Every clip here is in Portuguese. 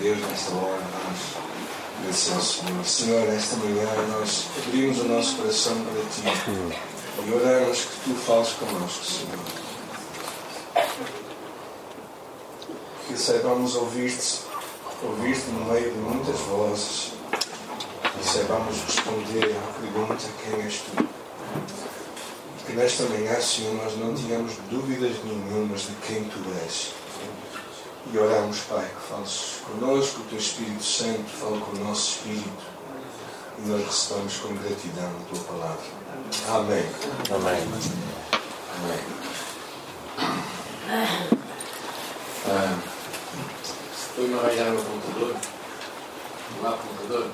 Deus nesta hora. Nós agradecemos Senhor. Senhor, nesta manhã nós abrimos o nosso coração para Ti e oramos que Tu fales connosco, Senhor. Que saibamos ouvir-te, ouvir-te no meio de muitas vozes e saibamos responder à pergunta: Quem és Tu? Que nesta manhã, Senhor, nós não tenhamos dúvidas nenhumas de quem Tu és. E oramos, Pai, que fales connosco, o Teu Espírito Santo fale com o nosso Espírito e nós recebamos com gratidão a Tua palavra. Amém. Amém. Amém. Ah, Estou a arranjar o meu computador. Lá computador.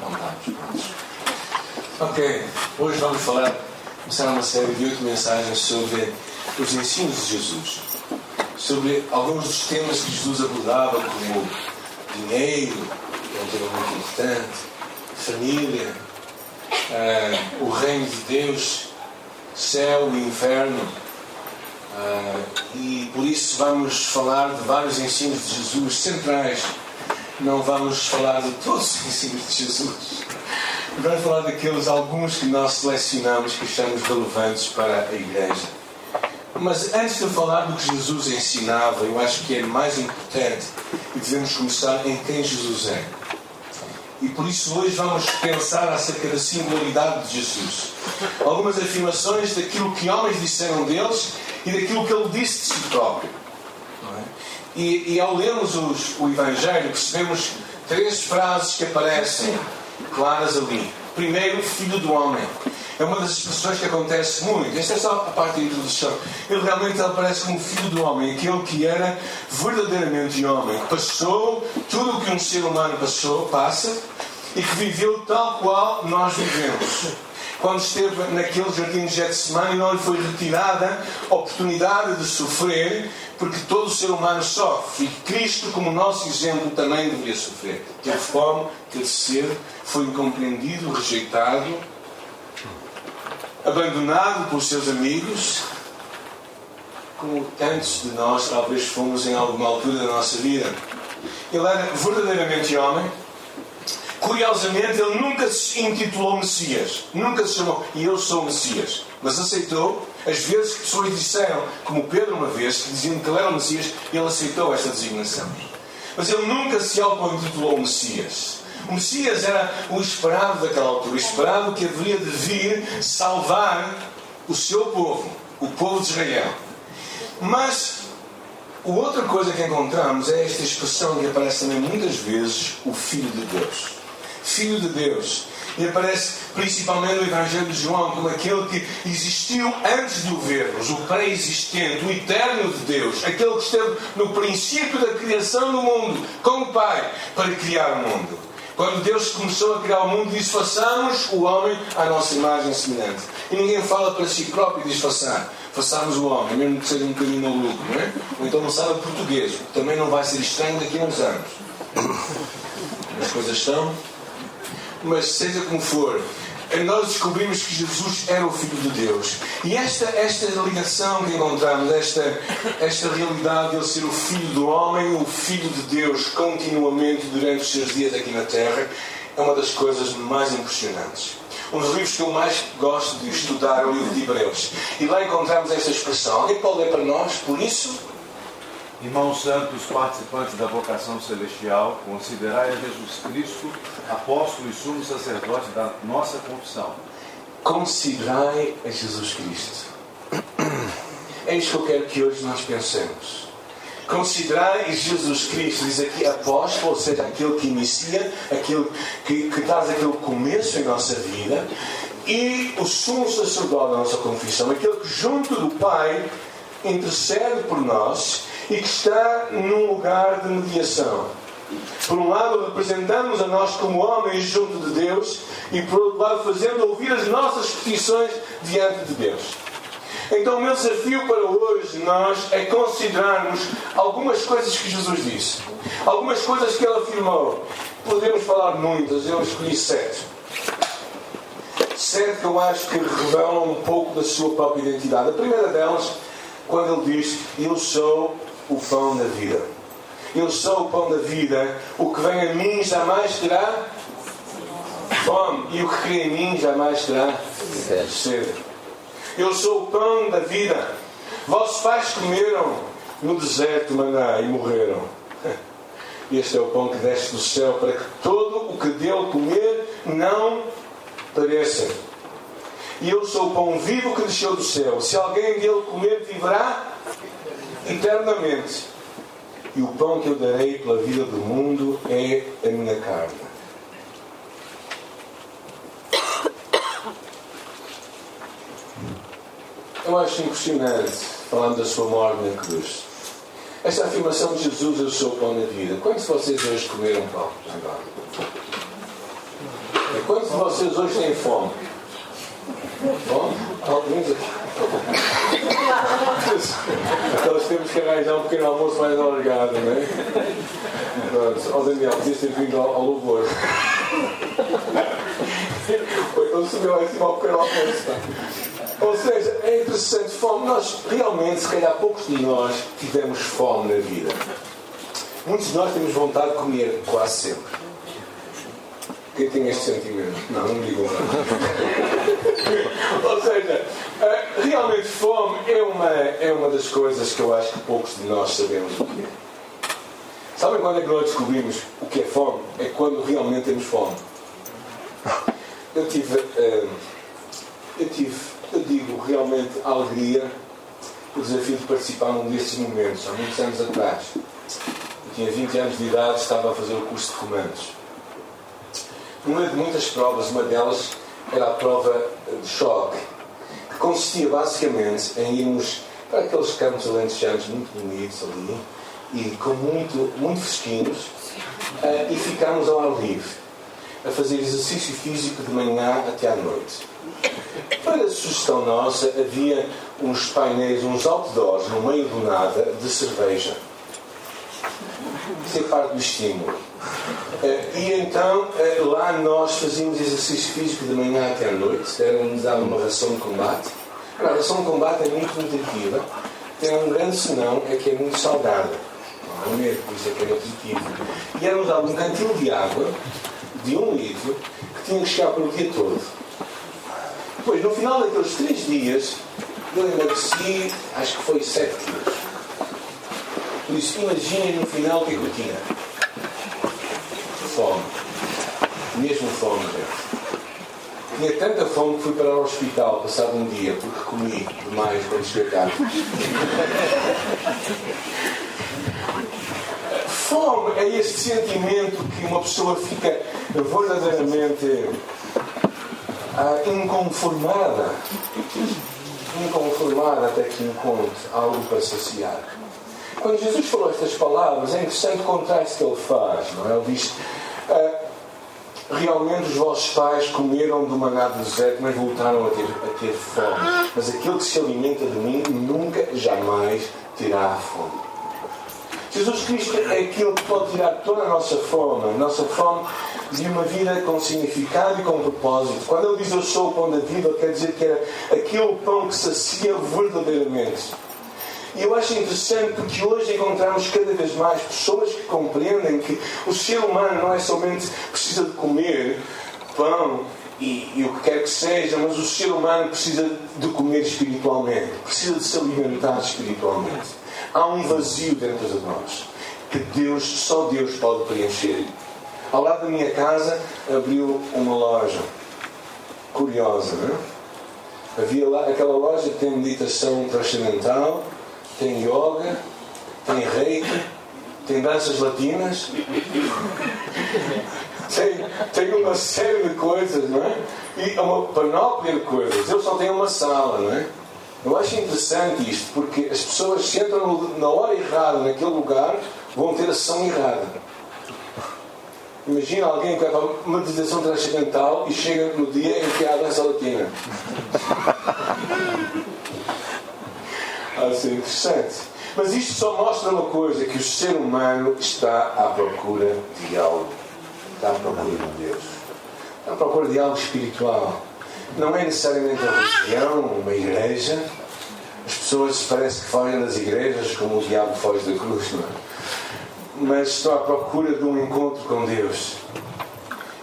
não prontos. Ok, hoje vamos falar, começar uma série de oito mensagens sobre os ensinos de Jesus. Sobre alguns dos temas que Jesus abordava, como dinheiro, que é um tema muito importante, família, ah, o reino de Deus, céu e inferno. Ah, e por isso vamos falar de vários ensinos de Jesus centrais. Não vamos falar de todos os ensinos de Jesus. Vamos falar daqueles alguns que nós selecionamos que achamos relevantes para a igreja. Mas antes de falar do que Jesus ensinava, eu acho que é mais importante e devemos começar em quem Jesus é. E por isso hoje vamos pensar acerca da singularidade de Jesus. Algumas afirmações daquilo que homens disseram deles e daquilo que ele disse de si próprio. É? E, e ao lermos os, o Evangelho, percebemos três frases que aparecem claras ali. Primeiro, filho do homem. É uma das expressões que acontece muito. Esta é só a parte da introdução. Ele realmente aparece como filho do homem, aquele que era verdadeiramente homem. Passou tudo o que um ser humano passou, passa, e que viveu tal qual nós vivemos. Quando esteve naquele jardim de Getsemane, não lhe foi retirada a oportunidade de sofrer, porque todo ser humano sofre. E Cristo, como nosso exemplo, também deveria sofrer. Teve fome, teve sede, foi incompreendido, rejeitado, abandonado pelos seus amigos, como tantos de nós talvez fomos em alguma altura da nossa vida. Ele era verdadeiramente homem. Curiosamente, ele nunca se intitulou Messias. Nunca se chamou, e eu sou Messias. Mas aceitou, as vezes que pessoas disseram, como Pedro uma vez, que diziam que ele era o Messias, ele aceitou esta designação. Mas ele nunca se auto-intitulou Messias. O Messias era o esperado daquela altura, o esperado que haveria de vir salvar o seu povo, o povo de Israel. Mas outra coisa que encontramos é esta expressão que aparece também muitas vezes, o Filho de Deus. Filho de Deus. E aparece principalmente no Evangelho de João como aquele que existiu antes de o vermos, o pré-existente, o eterno de Deus, aquele que esteve no princípio da criação do mundo, com o Pai, para criar o mundo. Quando Deus começou a criar o mundo, disse: façamos o homem à nossa imagem semelhante. E ninguém fala para si próprio e diz: façar. Façamos o homem, mesmo que seja um bocadinho maluco, não é? Ou então não sabe português, também não vai ser estranho daqui a uns anos. As coisas estão. Mas seja como for, nós descobrimos que Jesus era o Filho de Deus. E esta, esta ligação que encontramos, esta, esta realidade de ele ser o Filho do homem, o Filho de Deus, continuamente durante os seus dias aqui na Terra, é uma das coisas mais impressionantes. Um dos livros que eu mais gosto de estudar é o livro de Hebreus. E lá encontramos esta expressão. Alguém pode ler para nós? Por isso, Irmãos santos, participantes da vocação celestial, considerai a Jesus Cristo, apóstolo e sumo sacerdote da nossa confissão. considerai a Jesus Cristo. É isto que eu quero que hoje nós pensemos. Considerai Jesus Cristo, diz aqui apóstolo, ou seja, aquele que inicia, aquele que, que traz aquele começo em nossa vida, e o sumo sacerdote da nossa confissão, aquele que junto do Pai intercede por nós e que está num lugar de mediação. Por um lado, representamos a nós como homens junto de Deus, e por outro lado, fazendo ouvir as nossas petições diante de Deus. Então, o meu desafio para hoje nós é considerarmos algumas coisas que Jesus disse, algumas coisas que ele afirmou. Podemos falar muitas, eu escolhi sete. Sete que eu acho que revelam um pouco da sua própria identidade. A primeira delas, quando ele diz: Eu sou o pão da vida. Eu sou o pão da vida. O que vem a mim jamais terá fome. E o que crê em mim jamais terá sede. Eu sou o pão da vida. Vossos pais comeram no deserto maná e morreram. Este é o pão que desce do céu para que todo o que dele comer não pereça. E eu sou o pão vivo que desceu do céu. Se alguém dele comer, viverá eternamente. E o pão que eu darei pela vida do mundo é a minha carne. Eu acho impressionante, falando da sua morte na cruz, esta afirmação de Jesus, eu sou o pão da vida. Quantos de vocês hoje comeram pão? Quantos de vocês hoje têm fome? Fome? Alguns aqui. Nós temos que arranjar um pequeno almoço mais alargado, não é? Ó oh, Daniel, podias ter vindo ao, ao louvor. Então subiu lá em cima ao pequeno almoço. Tá? Ou seja, é interessante, fome. Nós realmente, se calhar poucos de nós tivemos fome na vida. Muitos de nós temos vontade de comer quase sempre. Quem tem este sentimento? Não, não me digam Ou seja, eh, realmente fome é uma, é uma das coisas que eu acho que poucos de nós sabemos o que é. Sabem quando é que nós descobrimos o que é fome? É quando realmente temos fome. Eu tive, eh, eu tive, eu digo realmente alegria, o desafio de participar num desses momentos, há muitos anos atrás. Eu tinha 20 anos de idade, estava a fazer o curso de comandos uma de muitas provas, uma delas era a prova de choque, que consistia basicamente em irmos para aqueles campos alentejanos muito bonitos ali e com muito, muito fresquinhos uh, e ficarmos ao ar livre a fazer exercício físico de manhã até à noite. Para a sugestão nossa, havia uns painéis, uns outdoors no meio do nada de cerveja. É parte do estímulo. Eh, e então eh, lá nós fazíamos exercício físico de manhã até à noite, nos uma ração de combate. A ração de combate é muito nutritiva, tem um grande senão, é que é muito salgada. Não é mesmo, por isso é que é nutritivo. E era-nos um cantil de água, de um litro, que tinha que chegar pelo dia todo. Depois, no final daqueles três dias, eu emagreci, acho que foi 7 quilos. Por isso, imaginem no final o que é que eu tinha fome. Mesmo fome, gente. Tinha tanta fome que fui para o hospital passado um dia porque comi demais quando cheguei cá. fome é este sentimento que uma pessoa fica verdadeiramente ah, inconformada. Inconformada até que encontre algo para saciar. Quando Jesus falou estas palavras, é interessante o contraste que ele faz. Não é? Ele diz: ah, realmente os vossos pais comeram do maná do deserto, mas voltaram a ter, a ter fome. Mas aquele que se alimenta de mim nunca, jamais terá fome. Jesus Cristo é aquele que pode tirar toda a nossa fome, a nossa fome de uma vida com significado e com propósito. Quando ele diz eu sou o pão da vida, ele quer dizer que era aquele pão que sacia verdadeiramente. E eu acho interessante porque hoje encontramos cada vez mais pessoas que compreendem que o ser humano não é somente precisa de comer pão e, e, o que quer que seja, mas o ser humano precisa de comer espiritualmente, precisa de se alimentar espiritualmente. Há um vazio dentro de nós que Deus, só Deus pode preencher. Ao lado da minha casa abriu uma loja curiosa, não é? Havia lá aquela loja que tem meditação transcendental tem yoga, tem reiki, tem danças latinas, tem, tem uma série de coisas, não é? E uma panóplia de coisas. Eu só tenho uma sala, não é? Eu acho interessante isto, porque as pessoas se entram na hora errada, naquele lugar, vão ter a sessão errada. Imagina alguém que vai para uma meditação transcendental e chega no dia em que há a dança latina. A ser interessante. Mas isto só mostra uma coisa: que o ser humano está à procura de algo. Está à procura de Deus. Está à procura de algo espiritual. Não é necessariamente uma religião, uma igreja. As pessoas parece que fogem das igrejas como o diabo foge da cruz, não é? mas estou à procura de um encontro com Deus.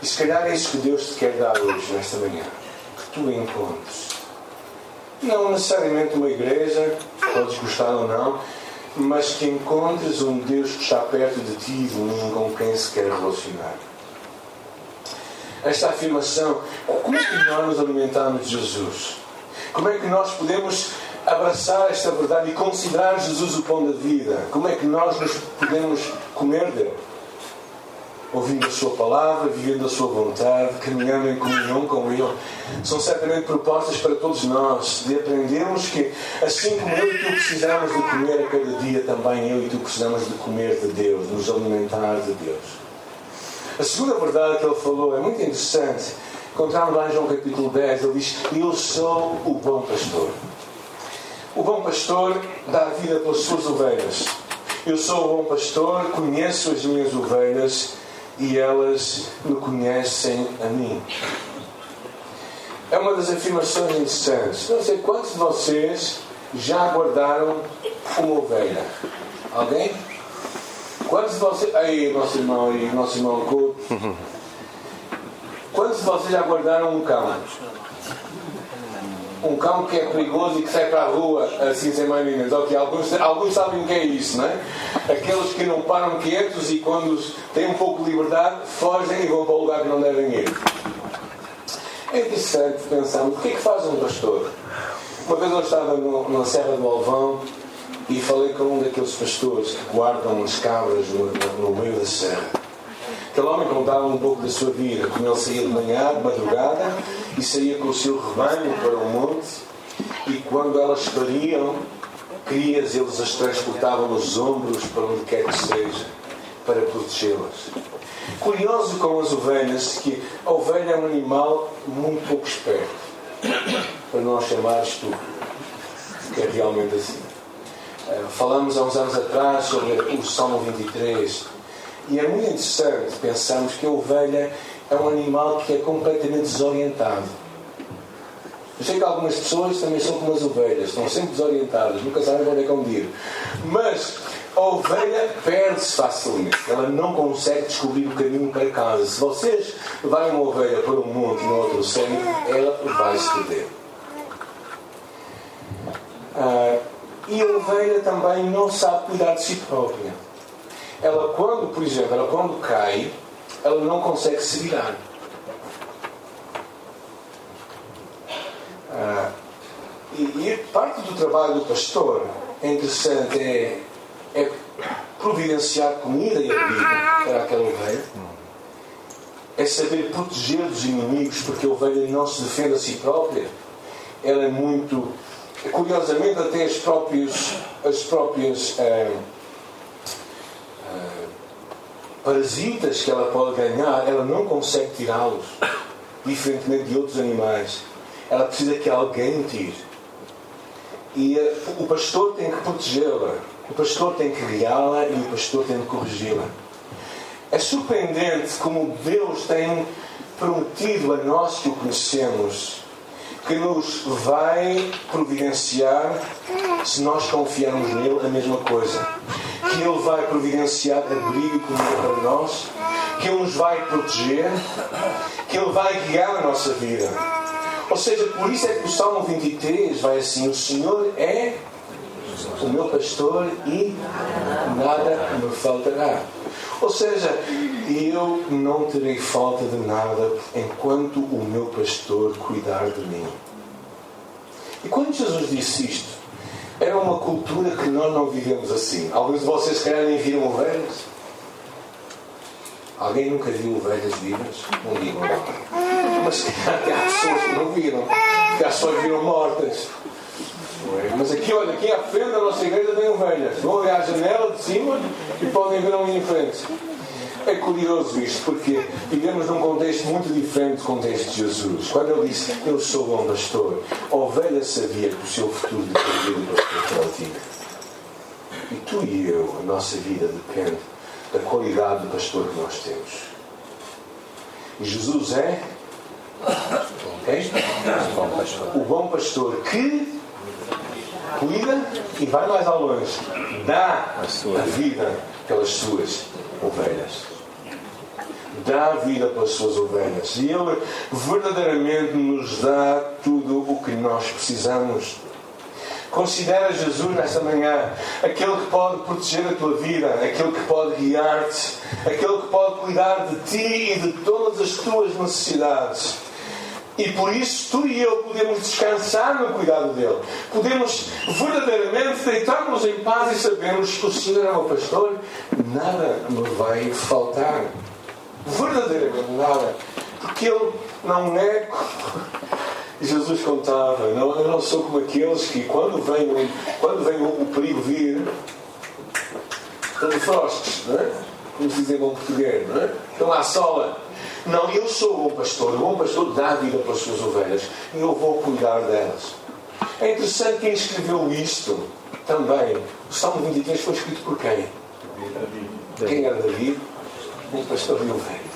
E se calhar é isso que Deus te quer dar hoje, nesta manhã. Que tu encontres. Não necessariamente uma igreja, podes gostar ou não, mas que encontres um Deus que está perto de ti e de mim com quem se quer relacionar. Esta afirmação, como é que nós nos alimentamos de Jesus? Como é que nós podemos abraçar esta verdade e considerar Jesus o pão da vida? Como é que nós nos podemos comer dele? Ouvindo a Sua palavra, vivendo a Sua vontade, caminhando em comunhão com Ele. São certamente propostas para todos nós de aprendermos que, assim como eu e tu precisamos de comer a cada dia, também eu e tu precisamos de comer de Deus, de nos alimentar de Deus. A segunda verdade que ele falou é muito interessante. Encontramos lá em João capítulo 10, ele diz: Eu sou o bom pastor. O bom pastor dá vida pelas suas ovelhas. Eu sou o bom pastor, conheço as minhas ovelhas e elas me conhecem a mim. É uma das afirmações interessantes. Não sei quantos de vocês já guardaram uma ovelha. Alguém? Quantos de vocês. Aí, nosso irmão aí, nosso irmão Couto. Quantos de vocês já guardaram um cão? Um cão que é perigoso e que sai para a rua assim sem mais nem Ok, alguns, alguns sabem o que é isso, não é? Aqueles que não param quietos e quando têm um pouco de liberdade fogem e vão para o lugar que não devem ir. É interessante pensarmos o que é que faz um pastor. Uma vez eu estava no, na Serra do Alvão e falei com um daqueles pastores que guardam as cabras no, no, no meio da serra. Aquele homem contava um pouco da sua vida, como ele saía de manhã, de madrugada, e saía com o seu rebanho para o monte, e quando elas pariam, crias, eles as transportavam nos ombros para onde quer que seja, para protegê-las. Curioso com as ovelhas, que a ovelha é um animal muito pouco esperto, para não chamar estúpido, que é realmente assim. Eh, falamos há uns anos atrás sobre o Salmo 23, e é muito interessante pensarmos que a ovelha é um animal que é completamente desorientado. Eu sei que algumas pessoas também são como as ovelhas, estão sempre desorientadas, nunca sabem onde é que vão. Mas a ovelha perde-se facilmente, ela não consegue descobrir o caminho para casa. Se vocês levarem uma ovelha para um monte e no outro centro, ela vai se perder. Ah, e a ovelha também não sabe cuidar de si própria ela quando, por exemplo, ela quando cai, ela não consegue se virar. Ah, e, e, parte do trabalho do pastor é interessante, é, é providenciar comida e bebida para aquela ovelha. É saber proteger dos inimigos, porque a ovelha não se defende a si própria. Ela é muito. Curiosamente, até as próprias. As próprias ah, parasitas que ela pode ganhar, ela não consegue tirá-los, diferentemente de outros animais. Ela precisa que alguém tire. E uh, o pastor tem que protegê-la, o pastor tem que guiá-la e o pastor tem que corrigi-la. É surpreendente como Deus tem prometido a nós que o conhecemos que nos vai providenciar, se nós confiarmos nele, a mesma coisa. Que ele vai providenciar abrigo e comida para nós, que ele nos vai proteger, que ele vai guiar a nossa vida. Ou seja, por isso é que o Salmo 23 vai assim: O Senhor é o meu pastor e nada me faltará. Ou seja, eu não terei falta de nada enquanto o meu pastor cuidar de mim. E quando Jesus disse isto, era uma cultura que nós não vivemos assim. Alguns de vocês, querem nem viram ovelhas. Alguém nunca viu ovelhas vivas? Não digam não. Mas até há pessoas que não viram. Que as pessoas viram mortas. Mas aqui, olha, aqui à frente da nossa igreja tem ovelhas. Vão olhar à janela de cima e podem ver ali em frente. É curioso isto, porque vivemos num contexto muito diferente do contexto de Jesus. Quando ele disse, Eu sou bom pastor, a ovelha sabia que o seu futuro dependia do pastor que ela tinha. E tu e eu, a nossa vida depende da qualidade do pastor que nós temos. E Jesus é okay? o bom pastor que cuida e vai mais ao longe. Dá a, vida pelas suas ovelhas. Dá vida pelas suas ovelhas. E Ele verdadeiramente nos dá tudo o que nós precisamos. Considera Jesus nesta manhã aquele que pode proteger a tua vida, aquele que pode guiar-te, aquele que pode cuidar de ti e de todas as tuas necessidades. E por isso tu e eu podemos descansar no cuidado dele. Podemos verdadeiramente deitar-nos em paz e sabermos que o Senhor é o pastor, nada me vai faltar. Verdadeiramente nada. Porque ele não é. Jesus contava, não, eu não sou como aqueles que quando vem, quando vem o, perigo vir, estão frostes, não é? Como se dizem bom português, não é? Estão à sola. Não, eu sou o bom pastor. O bom pastor dá vida para as suas ovelhas e eu vou cuidar delas. É interessante quem escreveu isto também. O Salmo 23 foi escrito por quem? Quem era David? Um pastor de ovelhas.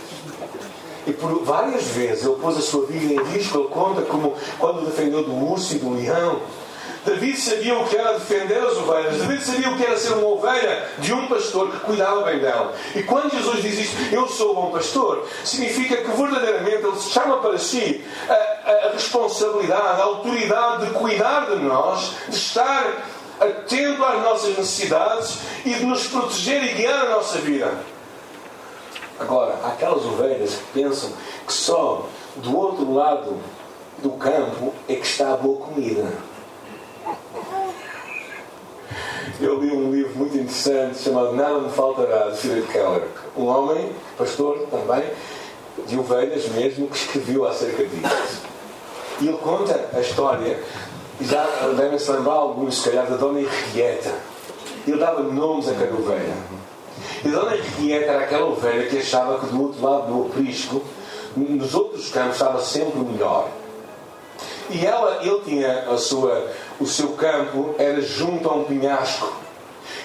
E por várias vezes ele pôs a sua vida em risco. Ele conta como quando defendeu do urso e do leão. David sabia o que era defender as ovelhas. David sabia o que era ser uma ovelha de um pastor que cuidava bem dela. E quando Jesus diz isto, eu sou bom pastor, significa que verdadeiramente ele chama para si a, a responsabilidade, a autoridade de cuidar de nós, de estar atento às nossas necessidades e de nos proteger e guiar a nossa vida. Agora, há aquelas ovelhas que pensam que só do outro lado do campo é que está a boa comida. Eu li um livro muito interessante chamado Nada Me Faltará, de Philip Keller. Um homem, pastor também, de ovelhas mesmo, que escreveu acerca disso. E ele conta a história, já devem-se lembrar alguns, se calhar, da Dona Henrietta. Ele dava nomes a cada ovelha. E Dona Henrietta era aquela ovelha que achava que do outro lado do aprisco, nos outros campos, estava sempre melhor. E ela, ele tinha a sua o seu campo era junto a um penhasco.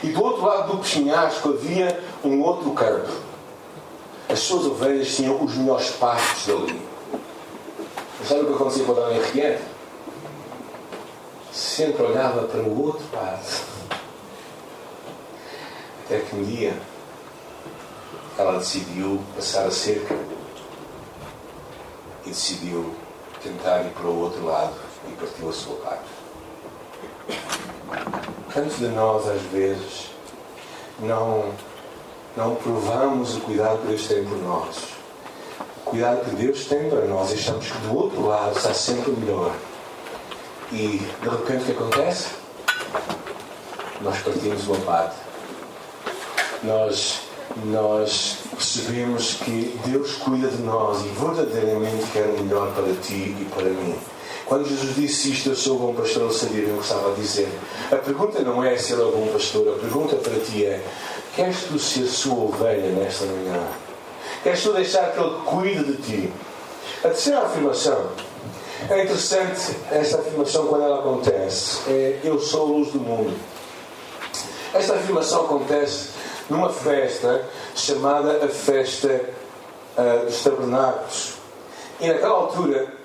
E do outro lado do penhasco havia um outro campo. As suas ovelhas tinham os melhores pastos dali. Mas sabe o que acontecia com a Dona Henriette? Sempre olhava para o outro lado. Até que um dia ela decidiu passar a cerca e decidiu tentar ir para o outro lado e partiu a sua parte. Quantos de nós, às vezes, não, não provamos o cuidado que Deus tem por nós? O cuidado que Deus tem para nós e achamos que do outro lado está sempre melhor. E, de repente, o que acontece? Nós partimos uma parte. Nós, nós percebemos que Deus cuida de nós e verdadeiramente quer o melhor para ti e para mim. Quando Jesus disse isto, eu sou bom pastor, ele sabia o que estava a dizer. A pergunta não é se ele é bom pastor, a pergunta para ti é: queres tu ser sua ovelha nesta manhã? Queres tu deixar que ele cuide de ti? A terceira afirmação. É interessante esta afirmação quando ela acontece. É, eu sou a luz do mundo. Esta afirmação acontece numa festa chamada a Festa uh, dos Tabernáculos. E naquela altura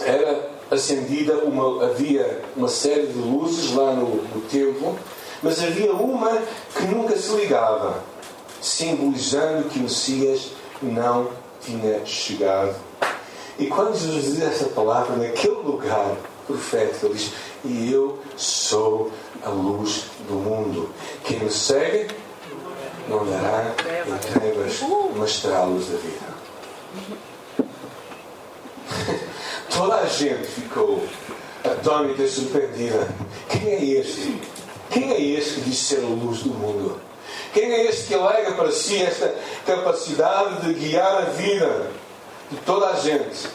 era acendida uma, havia uma série de luzes lá no, no templo, mas havia uma que nunca se ligava, simbolizando que o Messias não tinha chegado. E quando Jesus diz essa palavra naquele lugar profético, ele diz: E eu sou a luz do mundo. Quem me segue não dará em trevas, mas terá a luz da vida. Toda a gente ficou atônita e surpreendida. Quem é este? Quem é este que diz ser a luz do mundo? Quem é este que alega para si esta capacidade de guiar a vida de toda a gente?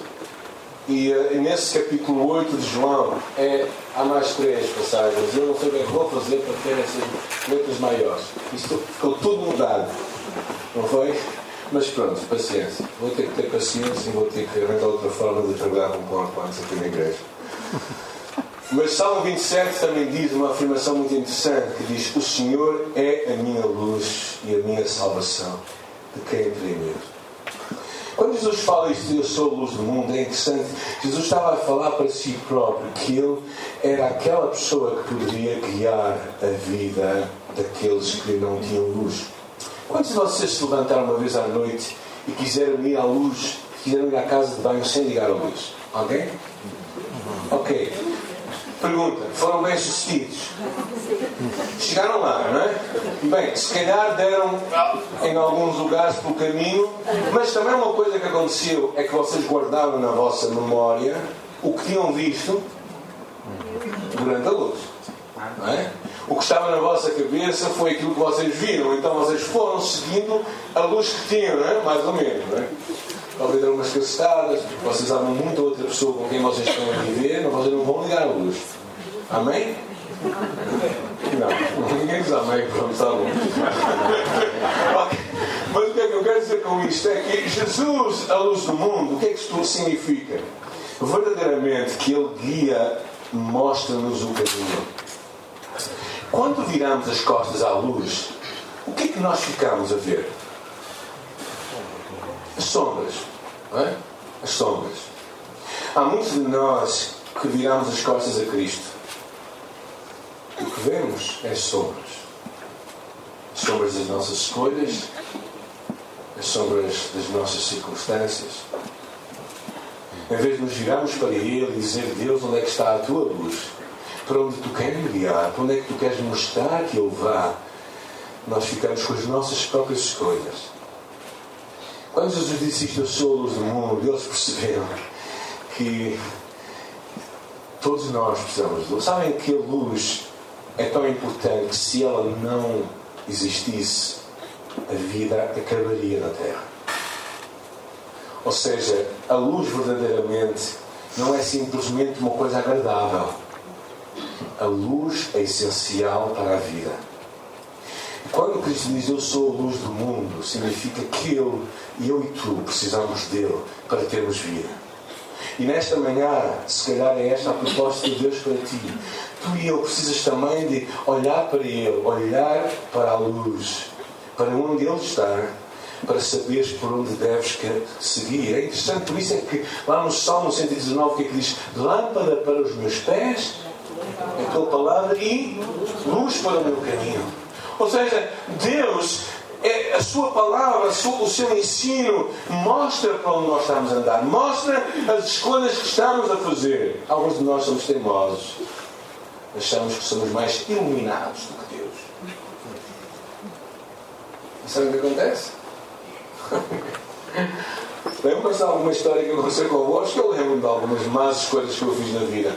E, eh, e nesse capítulo 8 de João é, há mais três passagens. Eu não sei o que é que vou fazer para ter essas letras maiores. Isto ficou tudo mudado. Não foi? Mas pronto, paciência. Vou ter que ter paciência e vou ter que arranjar outra forma de trabalhar com PowerPoints aqui na igreja. Mas Salmo 27 também diz uma afirmação muito interessante que diz: O Senhor é a minha luz e a minha salvação. De quem terei medo? Quando Jesus fala isto, eu sou a luz do mundo, é interessante. Jesus estava a falar para si próprio que ele era aquela pessoa que poderia guiar a vida daqueles que não tinham luz. Quantos de vocês se levantaram uma vez à noite e quiseram ir à luz, quiseram ir à casa de banho sem ligar a luz? Alguém? Ok. Pergunta: foram bem sucedidos? Chegaram lá, não é? Bem, se calhar deram em alguns lugares pelo caminho, mas também uma coisa que aconteceu é que vocês guardaram na vossa memória o que tinham visto durante a luz. Não é? O que estava na vossa cabeça foi aquilo que vocês viram, então vocês foram seguindo a luz que tinham, não é? mais ou menos. Não é? Talvez deram umas cacetadas, vocês amam muito outra pessoa com quem vocês estão a viver, mas vocês não vão ligar a luz. Amém? Não, ninguém diz amém, pronto, está bom. Mas o que é que eu quero dizer com isto? É que Jesus, a luz do mundo, o que é que isto significa? Verdadeiramente que Ele guia, mostra-nos o caminho. Quando viramos as costas à luz, o que é que nós ficamos a ver? As sombras. É? As sombras. Há muitos de nós que viramos as costas a Cristo. O que vemos é as sombras. As sombras das nossas escolhas, as sombras das nossas circunstâncias. Em vez de nos virarmos para Ele e dizer, Deus, onde é que está a tua luz? Para onde tu queres me guiar? Para onde é que tu queres mostrar que Ele vá? Nós ficamos com as nossas próprias escolhas. Quando Jesus disse isto, eu sou a luz do mundo, eles perceberam que todos nós precisamos de luz. Sabem que a luz é tão importante que se ela não existisse, a vida acabaria na Terra. Ou seja, a luz verdadeiramente não é simplesmente uma coisa agradável. A luz é essencial para a vida. Quando Cristo diz eu sou a luz do mundo, significa que eu, eu e tu precisamos dele para termos vida. E nesta manhã, se calhar é esta a proposta de Deus para ti. Tu e eu precisas também de olhar para Ele, olhar para a luz, para onde Ele está, para saberes por onde deves seguir. É interessante, por isso é que lá no Salmo 119 o que é que diz? Lâmpada para os meus pés, a tua palavra, e luz para o meu caminho. Ou seja, Deus é, a sua palavra, o seu ensino mostra para onde nós estamos a andar, mostra as escolhas que estamos a fazer. Alguns de nós somos teimosos, achamos que somos mais iluminados do que Deus. E sabe o que acontece? Lembra-se de alguma história que aconteceu convosco? Eu lembro de algumas más escolhas que eu fiz na vida.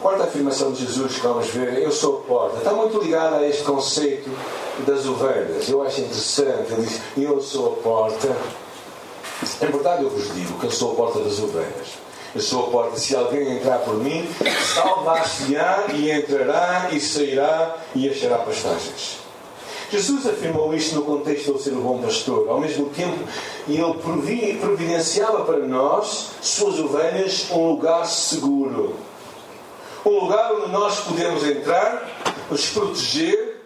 Quarta afirmação de Jesus que vamos ver, eu sou a porta, está muito ligada a este conceito das ovelhas. Eu acho interessante, ele diz, eu sou a porta. Em verdade, eu vos digo que eu sou a porta das ovelhas. Eu sou a porta, se alguém entrar por mim, salvar-se-á e entrará e sairá e achará pastagens. Jesus afirmou isto no contexto de ser o bom pastor. Ao mesmo tempo, ele providenciava para nós, suas ovelhas, um lugar seguro um lugar onde nós podemos entrar, nos proteger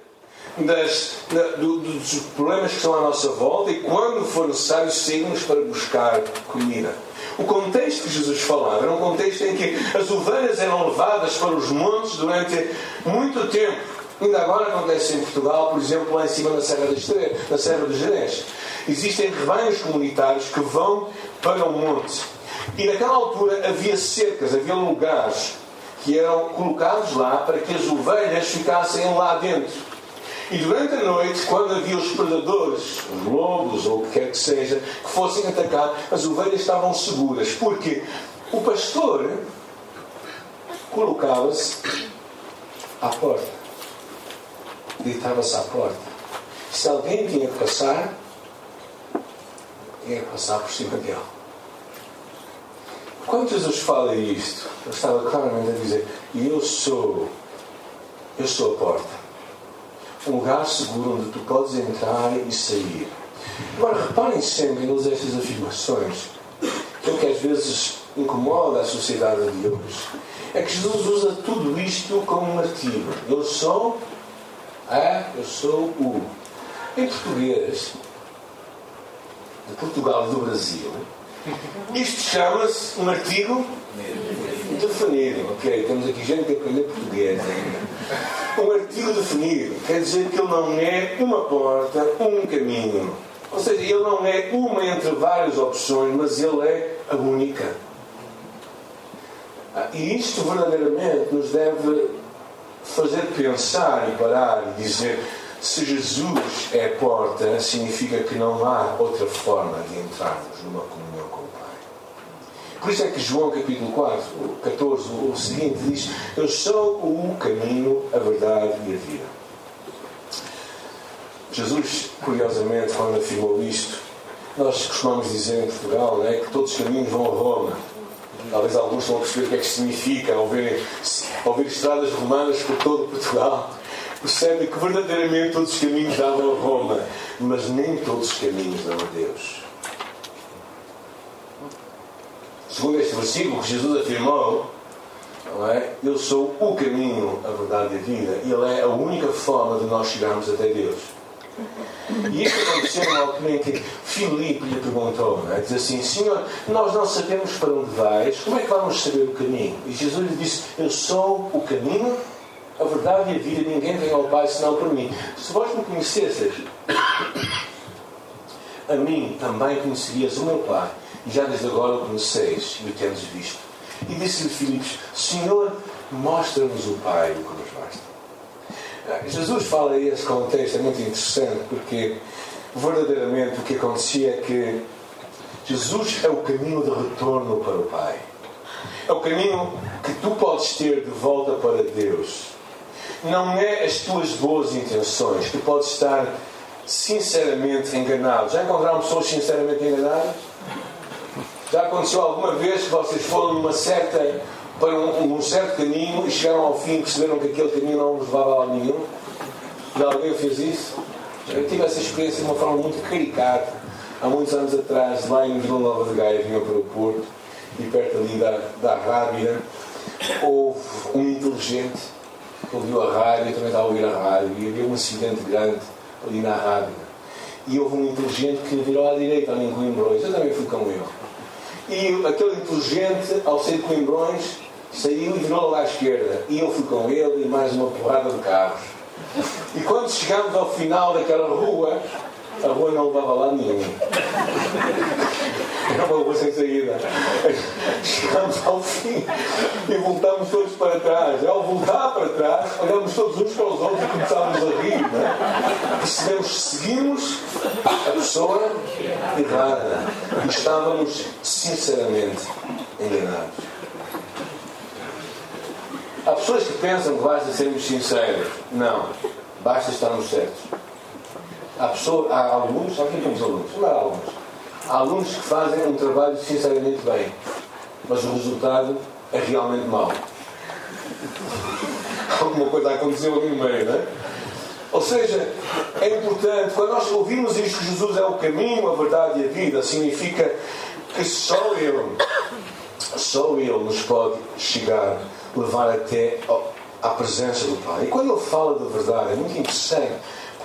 das, da, do, dos problemas que estão à nossa volta e, quando for necessário, sairmos para buscar comida. O contexto que Jesus falava era um contexto em que as ovelhas eram levadas para os montes durante muito tempo. Ainda agora acontece em Portugal, por exemplo, lá em cima na Serra, Estre... na Serra dos Jerez. Existem rebanhos comunitários que vão para o monte. E naquela altura havia cercas, havia lugares que eram colocados lá para que as ovelhas ficassem lá dentro. E durante a noite, quando havia os predadores, os lobos ou o que quer que seja, que fossem atacar, as ovelhas estavam seguras. Porque o pastor colocava-se à porta. Deitava-se à porta. Se alguém tinha que passar, tinha que passar por cima dele. Quando Jesus fala isto, ele estava claramente a dizer: Eu sou, eu sou a porta. Um lugar seguro onde tu podes entrar e sair. Agora, reparem sempre nas estas afirmações, que o que às vezes incomoda a sociedade de hoje. É que Jesus usa tudo isto como um artigo. Eu sou a, eu sou o. Em português, de Portugal e do Brasil, Isto chama-se um artigo definido. Ok, temos aqui gente que aprender português ainda. Um artigo definido quer dizer que ele não é uma porta, um caminho. Ou seja, ele não é uma entre várias opções, mas ele é a única. Ah, e isto verdadeiramente nos deve fazer pensar e parar e dizer se Jesus é a porta, significa que não há outra forma de entrarmos numa comunhão com o Pai. Por isso é que João capítulo 4, 14, o seguinte diz: Eu sou o caminho, a verdade e a vida. Jesus, curiosamente, quando afirmou isto, nós costumamos dizer em Portugal né, que todos os caminhos vão a Roma. Talvez alguns a perceber o que é que significa ao ver, ao ver estradas romanas por todo Portugal percebe que verdadeiramente todos os caminhos davam a Roma, mas nem todos os caminhos dão a Deus. Segundo este versículo que Jesus afirmou, é? Eu sou o caminho, a verdade e a vida. E Ele é a única forma de nós chegarmos até Deus. E isto aconteceu na altura em que Filipe lhe perguntou, é? diz assim, Senhor, nós não sabemos para onde vais, como é que vamos saber o caminho? E Jesus lhe disse, eu sou o caminho, a verdade e a vida, ninguém vem ao Pai senão por mim. Se vós me conhecesseis, a mim também conhecerias o meu Pai, e já desde agora o conheceis e o tendes visto. E disse-lhe Filipos: Senhor, mostra-nos o Pai, o que nos basta. Jesus fala aí esse contexto, é muito interessante, porque verdadeiramente o que acontecia é que Jesus é o caminho de retorno para o Pai. É o caminho que tu podes ter de volta para Deus não é as tuas boas intenções. Tu podes estar sinceramente enganado. Já encontraram pessoas sinceramente enganadas? Já aconteceu alguma vez que vocês foram numa certa, para um, um certo caminho e chegaram ao fim e perceberam que aquele caminho não levava a nenhum? Já alguém fez isso? Eu tive essa experiência de uma forma muito caricata. Há muitos anos atrás, lá em Vila Nova de Gaia, vinha para o Porto, e perto ali da, da Rábia, houve um inteligente ouviu a rádio, eu também estava a ouvir a rádio, e havia um acidente grande ali na rádio. E houve um inteligente que virou à direita ali em Coimbrões, eu também fui com ele. E aquele inteligente, ao sair de Coimbrões, saiu e virou lá à esquerda. E eu fui com ele e mais uma porrada de carros. E quando chegámos ao final daquela rua, a rua não levava lá nenhum. Era uma rua sem saída. Chegámos ao fim e voltámos todos para trás. Ao voltar para trás, olhamos todos uns para os outros e começámos a rir. Não é? Percebemos que seguimos a pessoa errada e estávamos sinceramente enganados. Há pessoas que pensam que basta sermos sinceros. Não. Basta estarmos certos. Há, pessoas, há alunos, aqui temos alunos, não há alunos. Há alunos que fazem um trabalho sinceramente bem, mas o resultado é realmente mau. Alguma coisa aconteceu ali no meio, não é? Ou seja, é importante, quando nós ouvimos isto que Jesus é o caminho, a verdade e a vida, significa que só Ele, só Ele nos pode chegar, levar até à presença do Pai. E quando Ele fala da verdade, é muito interessante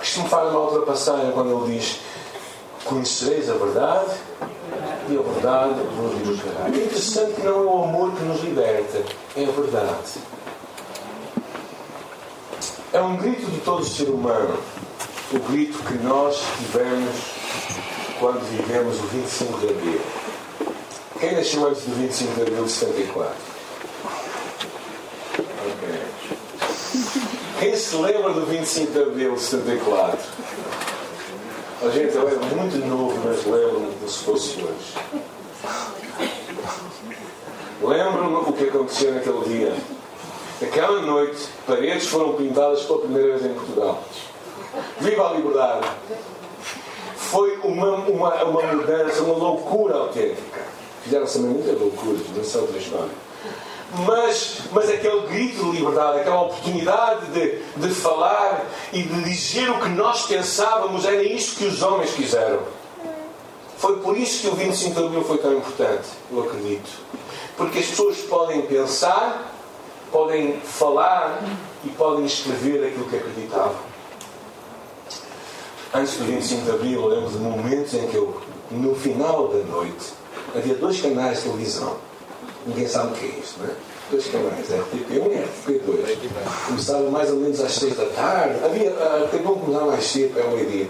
isto me faz uma outra passagem quando ele diz: Conhecereis a verdade e a verdade vos libertará. É interessante que não é o amor que nos liberta, é a verdade. É um grito de todo ser humano, o grito que nós tivemos quando vivemos o 25 de Abril. Quem nasceu antes do 25 de Abril de 74? Quem se lembra do 25 de abril de 74? A gente, eu era muito novo, mas lembro-me como se fosse hoje. Lembro-me o que aconteceu naquele dia. Aquela noite, paredes foram pintadas pela primeira vez em Portugal. Viva a liberdade! Foi uma, uma, uma mudança, uma loucura autêntica. Fizeram-se também muitas loucuras, não são outra história mas, mas aquele grito de liberdade, aquela oportunidade de, de falar e de dizer o que nós pensávamos, era isso que os homens quiseram. Foi por isso que o 25 de Abril foi tão importante, eu acredito. Porque as pessoas podem pensar, podem falar e podem escrever aquilo que acreditavam. Antes do 25 de Abril, eu lembro de momentos em que eu, no final da noite, havia dois canais de televisão. Ninguém sabe o que é isto, não é? Dois canais, RTP1 e RTP2. Começava mais ou menos às seis da tarde. Havia, a RTP1 começava mais cedo, para o meio-dia.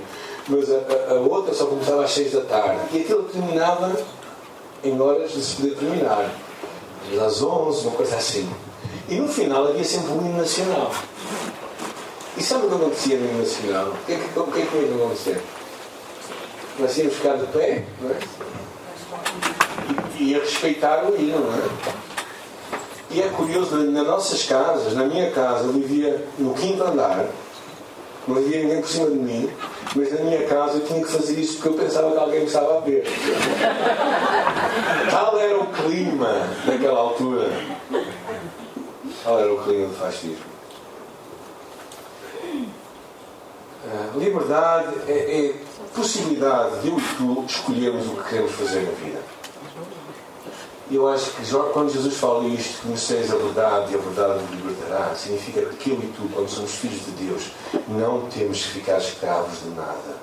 Mas a, a, a, outra só começava às seis da tarde. E aquilo terminava em horas de se poder terminar. Às onze, uma coisa assim. E no final havia sempre um hino nacional. E sabe o que acontecia no hino nacional? O que é que, o que, é que ia acontecer? Nós íamos ficar de pé, não é? E, a respeitar o hino, não é? E é curioso, nas nossas casas, na minha casa, eu vivia no quinto andar, não havia ninguém por cima de mim, mas na minha casa eu tinha que fazer isso porque eu pensava que alguém me estava a ver. Tal era o clima naquela altura. Tal era o clima do fascismo. A liberdade é, é possibilidade de eu e tu escolhermos o que queremos fazer na vida. E eu acho que quando Jesus fala isto, a verdade e a verdade vos libertará, significa que eu e tu, quando somos filhos de Deus, não temos que ficar escravos de nada.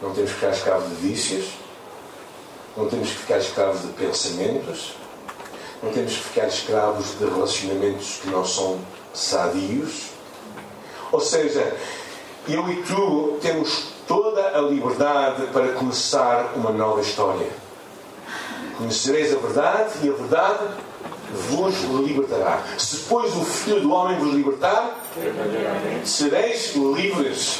Não temos que ficar escravos de vícios, não temos que ficar escravos de pensamentos, não temos que ficar escravos de relacionamentos que não são sadios. Ou seja, eu e tu temos toda a liberdade para começar uma nova história. Conhecereis a verdade e a verdade vos libertará. Se, pois, o Filho do Homem vos libertar, sereis livres.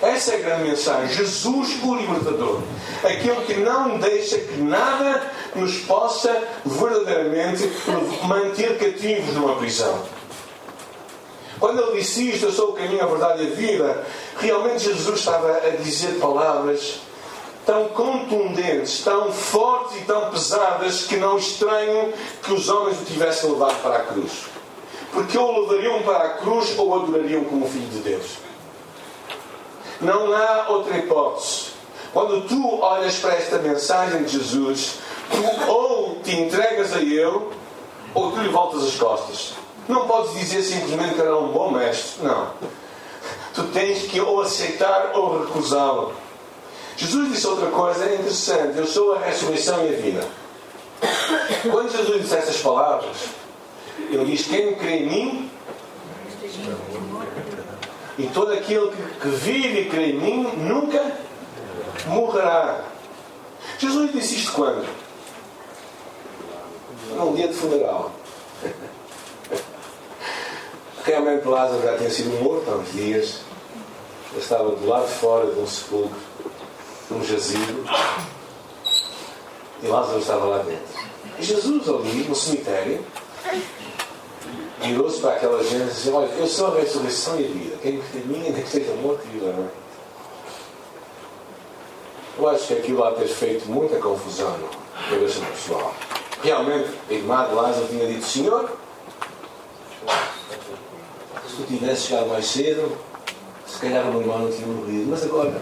Essa é a grande mensagem. Jesus, o libertador. Aquele que não deixa que nada nos possa verdadeiramente manter cativos numa prisão. Quando ele disse isto, eu sou o caminho, a verdade e a vida, realmente Jesus estava a dizer palavras tão contundentes, tão fortes e tão pesadas que não estranho que os homens o tivessem levado para a cruz. Porque ou o levariam para a cruz ou o adorariam como filho de Deus. Não há outra hipótese. Quando tu olhas para esta mensagem de Jesus, tu ou te entregas a Ele ou tu lhe voltas as costas. Não podes dizer simplesmente que era um bom mestre. Não. Tu tens que ou aceitar ou recusá-lo. Jesus disse outra coisa interessante: Eu sou a ressurreição e a vida. Quando Jesus disse essas palavras, ele diz: Quem crê em mim, e todo aquele que, que vive e crê em mim nunca morrerá. Jesus disse isto quando? Num dia de funeral. Realmente Lázaro já tinha sido morto há uns dias. Ele estava do lado de fora de um sepulcro num jazigo e Lázaro estava lá dentro. E Jesus ali no cemitério virou-se para aquela gente e disse, olha, eu sou a ressurreição e a vida. Quem me em mim, nem que seja morto, viverá. Eu acho que aquilo lá ter feito muita confusão cabeça do pessoal. Realmente, a irmã de Lázaro tinha dito, Senhor, se tu tivesse chegado mais cedo, se calhar o meu irmão não tinha morrido. Mas agora,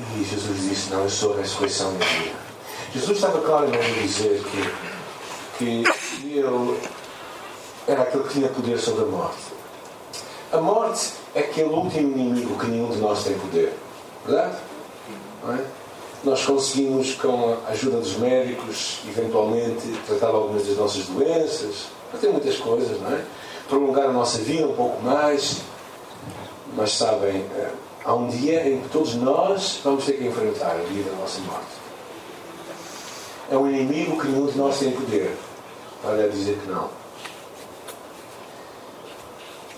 E Jesus disse: Não, eu sou a ressurreição da vida. Jesus estava claramente a dizer que, que ele era aquele que tinha poder sobre a morte. A morte é aquele último inimigo que nenhum de nós tem poder. Verdade? Não é? Nós conseguimos, com a ajuda dos médicos, eventualmente tratar algumas das nossas doenças, fazer muitas coisas, não é? Prolongar a nossa vida um pouco mais, mas sabem, eh, há um dia em que todos nós vamos ter que enfrentar o dia da nossa morte. É um inimigo que nenhum de nós tem poder para dizer que não.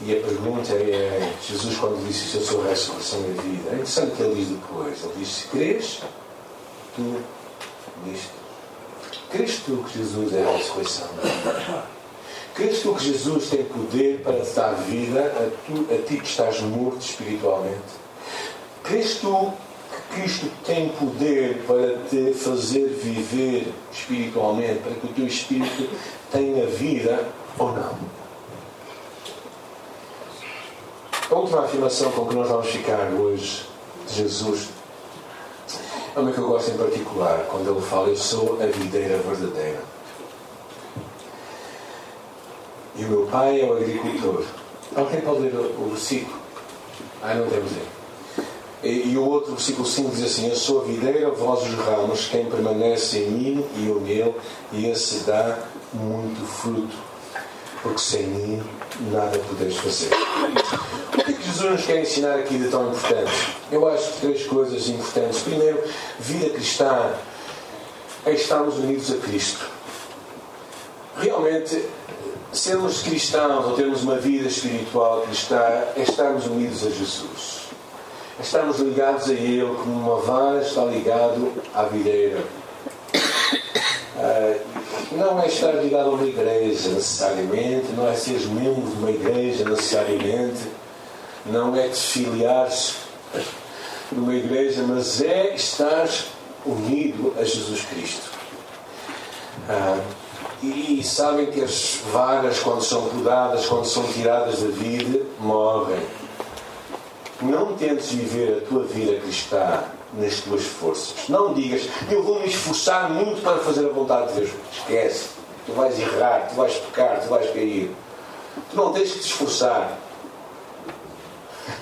E a pergunta é: Jesus, quando disse Eu sou a ressurreição da vida, é interessante o que ele diz depois. Ele diz: Se crês, tu nisto. Crês tu que Jesus é a ressurreição da vida? Crês tu que Jesus tem poder para te dar vida a, tu, a ti que estás morto espiritualmente? Crês tu que Cristo tem poder para te fazer viver espiritualmente, para que o teu espírito tenha vida ou não? A última afirmação com que nós vamos ficar hoje de Jesus é uma que eu gosto em particular, quando ele fala: Eu sou a videira verdadeira. E o meu pai é o agricultor. Alguém pode ler o, versículo? Ah, não temos aí. E, o outro, versículo 5, diz assim: Eu sou a videira, vós os ramos, quem permanece em mim e eu nele, e esse dá muito fruto, porque sem mim nada podeis fazer. O que é que Jesus nos quer ensinar aqui de tão importante? Eu acho três coisas importantes. Primeiro, vida cristã é estarmos unidos a Cristo. Realmente, sermos cristãos ou termos uma vida espiritual cristã é estarmos unidos a Jesus. É estarmos ligados a Ele como uma vara está ligado à videira. Uh, não é estar ligado a uma igreja necessariamente, não é ser membro de uma igreja necessariamente, não é te filiares numa igreja, mas é estar unido a Jesus Cristo. E sabem que as varas, quando são podadas, quando são tiradas da vida, morrem. Não tentes viver a tua vida cristã nas tuas forças. Não digas, eu vou me esforçar muito para fazer a vontade de Deus. Esquece. Tu vais errar, tu vais pecar, tu vais cair. Tu não tens que te esforçar.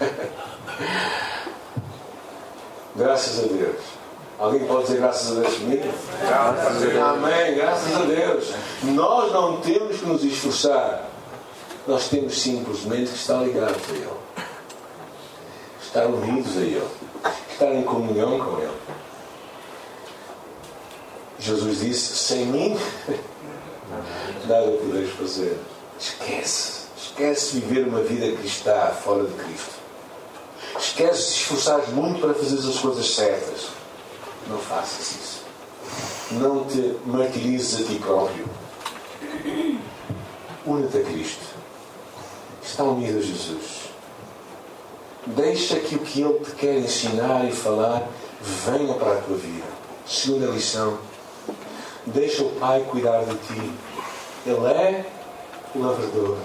Graças a Deus. Alguém pode dizer graças a Deus comigo? Graças a Deus. Amém, graças a Deus. Nós não temos que nos esforçar. Nós temos simplesmente que estar ligados a Ele. Estar unidos a Ele. Estar em comunhão com Ele. Jesus disse: sem mim, nada podeis fazer. Esquece. Esquece viver uma vida cristã fora de Cristo. Esquece se esforçar muito para fazer as coisas certas. Não faças isso. Não te martirizes a ti próprio. Une-te a Cristo. Está unido a Jesus. Deixa que o que Ele te quer ensinar e falar venha para a tua vida. Segunda lição. Deixa o Pai cuidar de ti. Ele é o lavrador.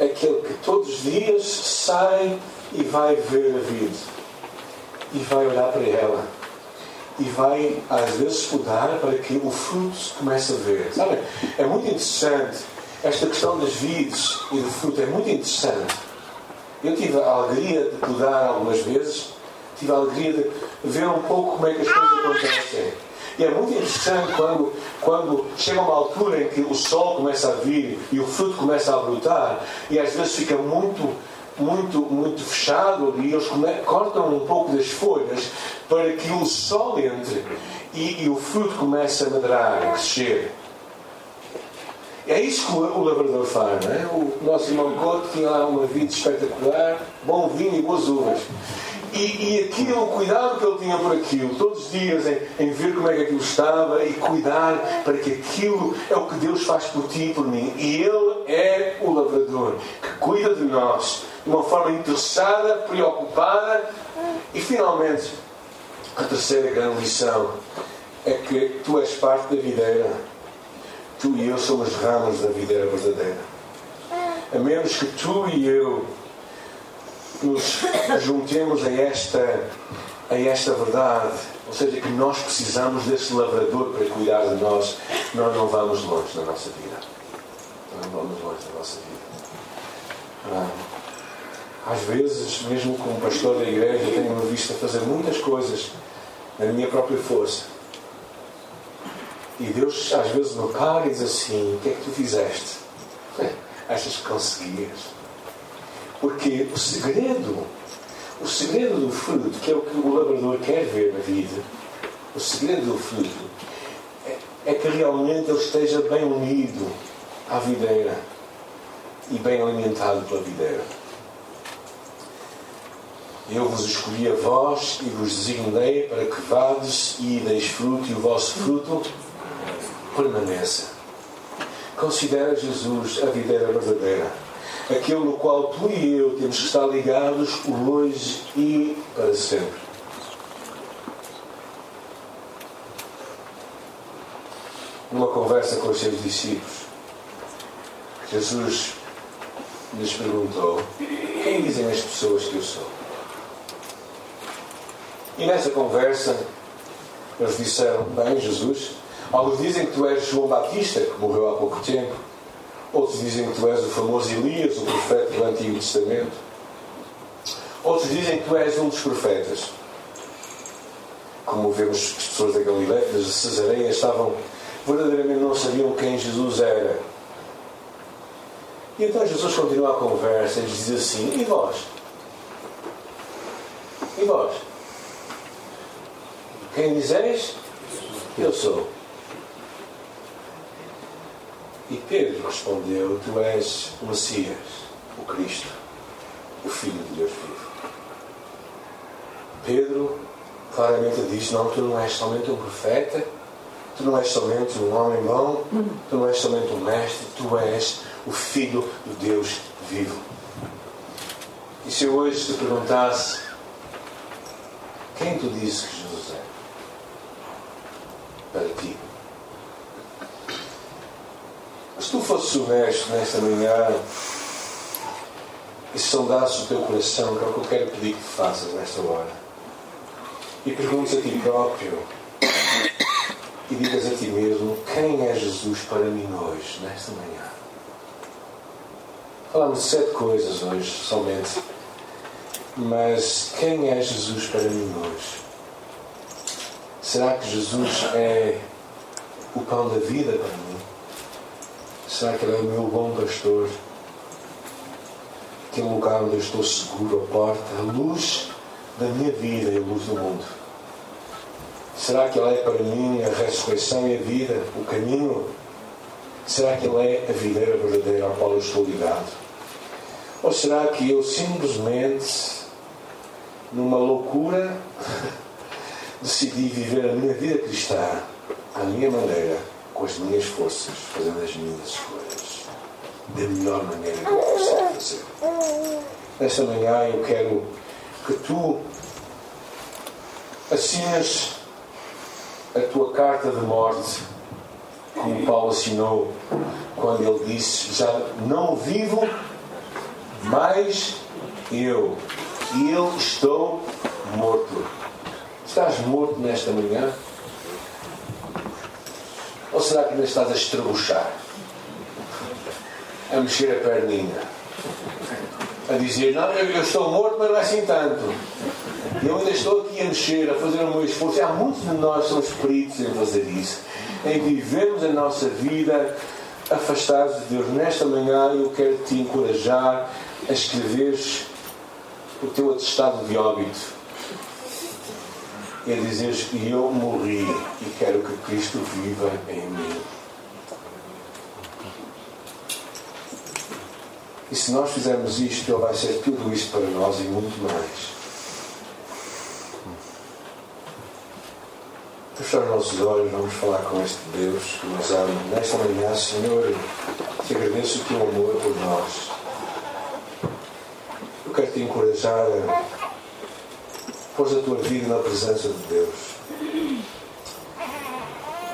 Aquele que todos os dias sai e vai ver a vida. E vai olhar para ela e vai às vezes mudar para que o fruto se comece a ver. Sabe? É muito interessante esta questão das vides e do fruto, é muito interessante. Eu tive a alegria de mudar algumas vezes, tive a alegria de ver um pouco como é que as coisas acontecem. E é muito interessante quando, quando chega uma altura em que o sol começa a vir e o fruto começa a brotar, e às vezes fica muito muito, muito fechado e eles cortam um pouco das folhas para que o sol entre e, e o fruto comece a madurar, a crescer. É isso que o, lavrador faz, não é? O nosso irmão Couto tinha lá uma vida espetacular, bom vinho e boas uvas. E, e aquilo, o cuidado que ele tinha por aquilo, todos os dias em, em, ver como é que aquilo estava e cuidar para que aquilo é o que Deus faz por ti e por mim. E Ele é o lavrador que cuida de nós de uma forma interessada, preocupada. E finalmente, a terceira grande lição é que tu és parte da videira. Tu e eu somos ramos da videira verdadeira. A menos que tu e eu nos juntemos a esta, a esta verdade, ou seja, que nós precisamos desse lavrador para cuidar de nós, nós não vamos longe na nossa vida. Não vamos longe da nossa vida. Às vezes, mesmo como pastor da igreja, tenho-me visto a fazer muitas coisas na minha própria força. E Deus às vezes me para e diz assim: O que é que tu fizeste? Achas que conseguias? Porque o segredo, o segredo do fruto, que é o que o labrador quer ver na vida, o segredo do fruto é, é que realmente ele esteja bem unido à videira e bem alimentado pela videira. Eu vos escolhi a vós e vos designei para que vades e deis fruto e o vosso fruto permaneça. Considera Jesus a videira verdadeira aquele no qual tu e eu temos que estar ligados hoje e para sempre. Numa conversa com os seus discípulos, Jesus lhes perguntou: Quem dizem as pessoas que eu sou? E nessa conversa, eles disseram: Bem, Jesus, alguns dizem que tu és João Batista, que morreu há pouco tempo. Outros dizem que tu és o famoso Elias, o profeta do Antigo Testamento. Outros dizem que tu és um dos profetas. Como vemos as pessoas da Galileia, das Cesareia, estavam verdadeiramente não sabiam quem Jesus era. E então Jesus continua a conversa e diz assim: E vós? E vós? Quem dizeis? Eu sou. E Pedro respondeu: Tu és o Messias, o Cristo, o Filho de Deus vivo. Pedro claramente diz: Não, tu não és somente um profeta, tu não és somente um homem bom, tu não és somente um mestre, tu és o Filho de Deus vivo. E se eu hoje te perguntasse quem tu dizes que Jesus é? Para ti. Se tu fosses honesto nesta manhã e sondasse o teu coração, que é o que eu quero pedir que faças nesta hora, e perguntes a ti próprio e digas a ti mesmo quem é Jesus para mim hoje, nesta manhã. Falamos de sete coisas hoje, somente. Mas quem é Jesus para mim hoje? Será que Jesus é o pão da vida para mim? Será que Ele é o meu bom pastor? Aquele lugar onde eu estou seguro, a porta, a luz da minha vida e a luz do mundo? Será que Ele é para mim a ressurreição e a vida, o caminho? Será que Ele é a videira verdadeira ao qual eu estou ligado? Ou será que eu simplesmente, numa loucura, decidi viver a minha vida cristã à minha maneira, com as minhas forças, fazendo as minhas escolhas da melhor maneira que eu posso fazer? Nesta manhã eu quero que tu assinas a tua carta de morte, como Paulo assinou quando ele disse: Já não vivo, mas eu. E eu estou morto. Estás morto nesta manhã? Ou será que ainda estás a estrebuchar? A mexer a perninha? A dizer, não, eu estou morto, mas não é assim tanto. Eu ainda estou aqui a mexer, a fazer o meu esforço. E há muitos de nós somos peritos em fazer isso. Em vivemos a nossa vida afastados de Deus. Nesta manhã eu quero te encorajar a escreveres o teu atestado de óbito a dizeres que eu morri e quero que Cristo viva em mim. E se nós fizermos isto, Ele vai ser tudo isto para nós e muito mais. Fechar os nossos olhos, vamos falar com este Deus que nos ama. Nesta manhã, Senhor, te agradeço o teu amor por nós. Eu quero te encorajar a pôr a tua vida na presença de Deus.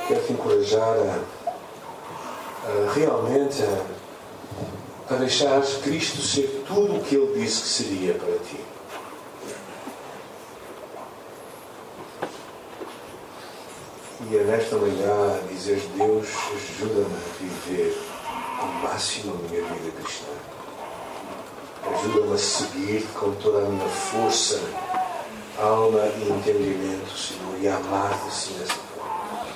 Quero te encorajar a, a realmente a, a deixar Cristo ser tudo o que Ele disse que seria para ti. E é nesta manhã dizer Deus, ajuda-me a viver ao máximo a minha vida cristã. Ajuda-me a seguir com toda a minha força, alma e entendimento, Senhor, e a amar-te assim dessa forma.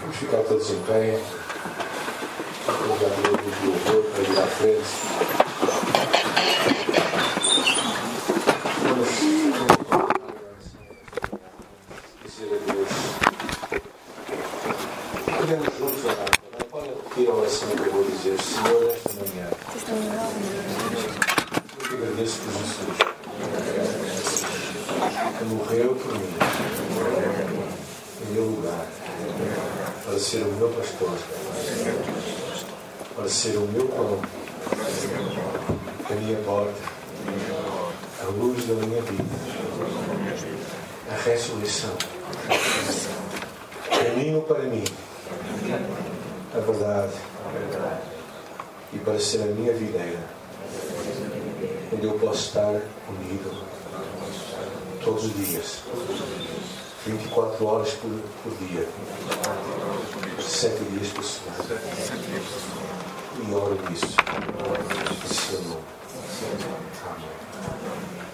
Vamos ficar todos em pé. Vamos dar um louvor para ir à frente. Vamos dizer a Deus. Podemos juntos orar. Não podem repetir a oração que eu vou dizer. Senhor, nesta manhã, eu te agradeço por Jesus. Que morreu por mim. Em meu lugar. Para ser o meu pastor. Para ser o meu pão. A minha porta. A luz da minha vida. A ressurreição. Caminho para mim a verdade e para ser a minha videira, onde eu posso estar unido todos os dias 24 horas por, por dia. 60 dias por semana. E oro nisso. Seu nome. Amém.